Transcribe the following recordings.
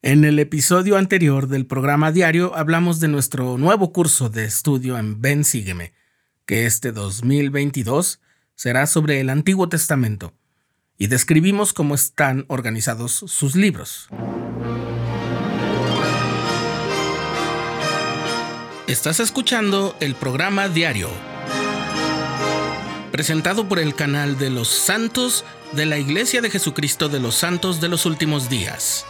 En el episodio anterior del programa diario hablamos de nuestro nuevo curso de estudio en Ven Sígueme, que este 2022 será sobre el Antiguo Testamento, y describimos cómo están organizados sus libros. Estás escuchando el programa diario, presentado por el canal de los santos de la Iglesia de Jesucristo de los Santos de los Últimos Días.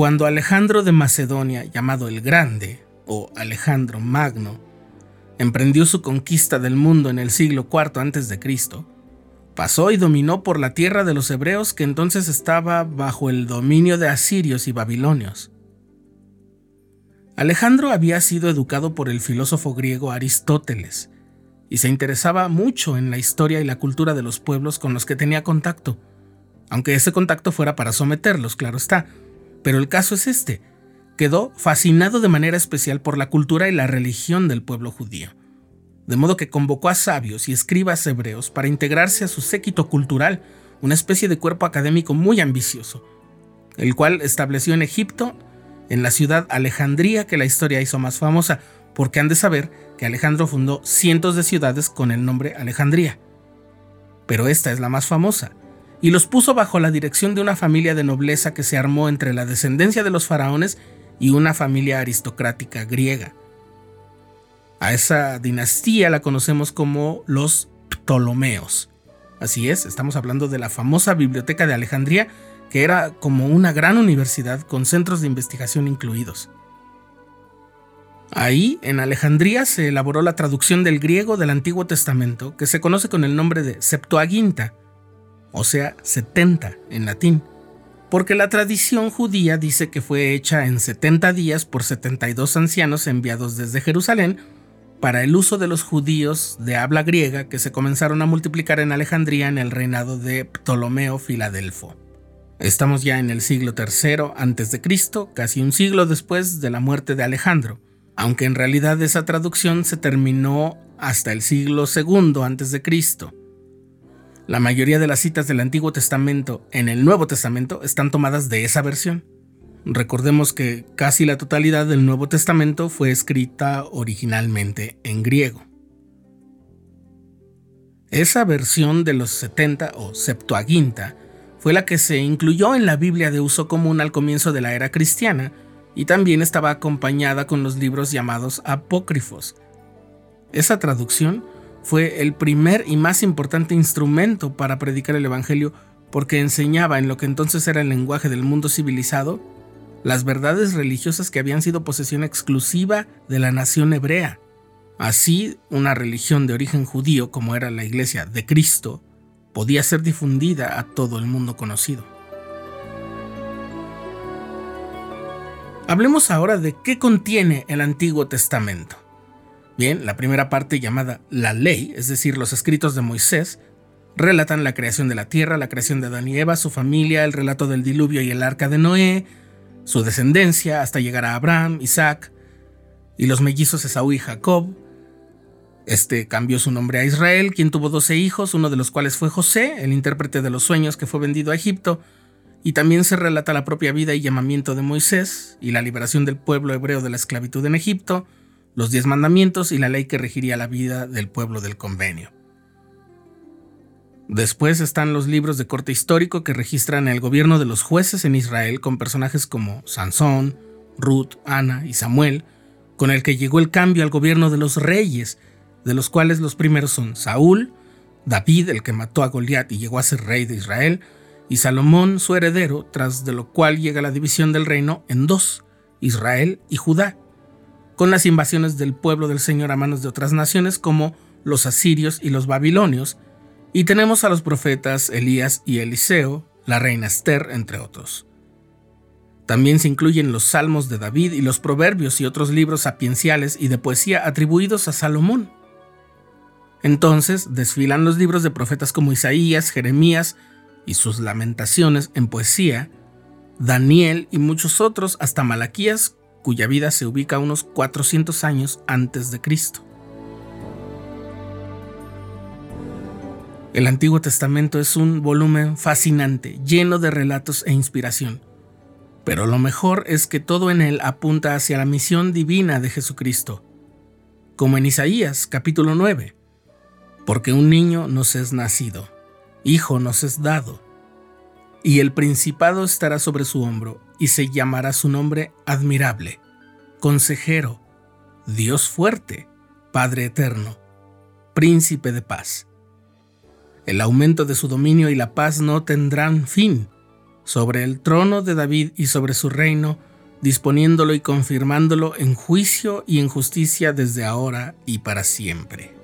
Cuando Alejandro de Macedonia, llamado el Grande, o Alejandro Magno, emprendió su conquista del mundo en el siglo IV a.C., pasó y dominó por la tierra de los hebreos que entonces estaba bajo el dominio de asirios y babilonios. Alejandro había sido educado por el filósofo griego Aristóteles y se interesaba mucho en la historia y la cultura de los pueblos con los que tenía contacto, aunque ese contacto fuera para someterlos, claro está, pero el caso es este. Quedó fascinado de manera especial por la cultura y la religión del pueblo judío. De modo que convocó a sabios y escribas hebreos para integrarse a su séquito cultural, una especie de cuerpo académico muy ambicioso, el cual estableció en Egipto, en la ciudad Alejandría que la historia hizo más famosa, porque han de saber que Alejandro fundó cientos de ciudades con el nombre Alejandría. Pero esta es la más famosa, y los puso bajo la dirección de una familia de nobleza que se armó entre la descendencia de los faraones y una familia aristocrática griega. A esa dinastía la conocemos como los Ptolomeos. Así es, estamos hablando de la famosa Biblioteca de Alejandría, que era como una gran universidad con centros de investigación incluidos. Ahí, en Alejandría, se elaboró la traducción del griego del Antiguo Testamento, que se conoce con el nombre de Septuaginta, o sea, 70 en latín, porque la tradición judía dice que fue hecha en 70 días por 72 ancianos enviados desde Jerusalén para el uso de los judíos de habla griega que se comenzaron a multiplicar en Alejandría en el reinado de Ptolomeo Filadelfo. Estamos ya en el siglo III a.C., casi un siglo después de la muerte de Alejandro, aunque en realidad esa traducción se terminó hasta el siglo II a.C. La mayoría de las citas del Antiguo Testamento en el Nuevo Testamento están tomadas de esa versión. Recordemos que casi la totalidad del Nuevo Testamento fue escrita originalmente en griego. Esa versión de los 70 o Septuaginta fue la que se incluyó en la Biblia de uso común al comienzo de la era cristiana y también estaba acompañada con los libros llamados apócrifos. Esa traducción fue el primer y más importante instrumento para predicar el Evangelio porque enseñaba en lo que entonces era el lenguaje del mundo civilizado las verdades religiosas que habían sido posesión exclusiva de la nación hebrea. Así, una religión de origen judío como era la Iglesia de Cristo podía ser difundida a todo el mundo conocido. Hablemos ahora de qué contiene el Antiguo Testamento. Bien, la primera parte llamada la ley, es decir, los escritos de Moisés, relatan la creación de la tierra, la creación de Adán y Eva, su familia, el relato del diluvio y el arca de Noé, su descendencia hasta llegar a Abraham, Isaac y los mellizos Esaú y Jacob. Este cambió su nombre a Israel, quien tuvo doce hijos, uno de los cuales fue José, el intérprete de los sueños que fue vendido a Egipto, y también se relata la propia vida y llamamiento de Moisés y la liberación del pueblo hebreo de la esclavitud en Egipto, los diez mandamientos y la ley que regiría la vida del pueblo del convenio. Después están los libros de corte histórico que registran el gobierno de los jueces en Israel con personajes como Sansón, Ruth, Ana y Samuel, con el que llegó el cambio al gobierno de los reyes, de los cuales los primeros son Saúl, David, el que mató a Goliat y llegó a ser rey de Israel, y Salomón, su heredero, tras de lo cual llega la división del reino en dos, Israel y Judá con las invasiones del pueblo del Señor a manos de otras naciones como los asirios y los babilonios, y tenemos a los profetas Elías y Eliseo, la reina Esther, entre otros. También se incluyen los salmos de David y los proverbios y otros libros sapienciales y de poesía atribuidos a Salomón. Entonces desfilan los libros de profetas como Isaías, Jeremías, y sus lamentaciones en poesía, Daniel y muchos otros hasta Malaquías, cuya vida se ubica unos 400 años antes de Cristo. El Antiguo Testamento es un volumen fascinante, lleno de relatos e inspiración. Pero lo mejor es que todo en él apunta hacia la misión divina de Jesucristo. Como en Isaías capítulo 9, porque un niño nos es nacido, hijo nos es dado, y el principado estará sobre su hombro, y se llamará su nombre admirable, consejero, Dios fuerte, Padre eterno, príncipe de paz el aumento de su dominio y la paz no tendrán fin sobre el trono de David y sobre su reino, disponiéndolo y confirmándolo en juicio y en justicia desde ahora y para siempre.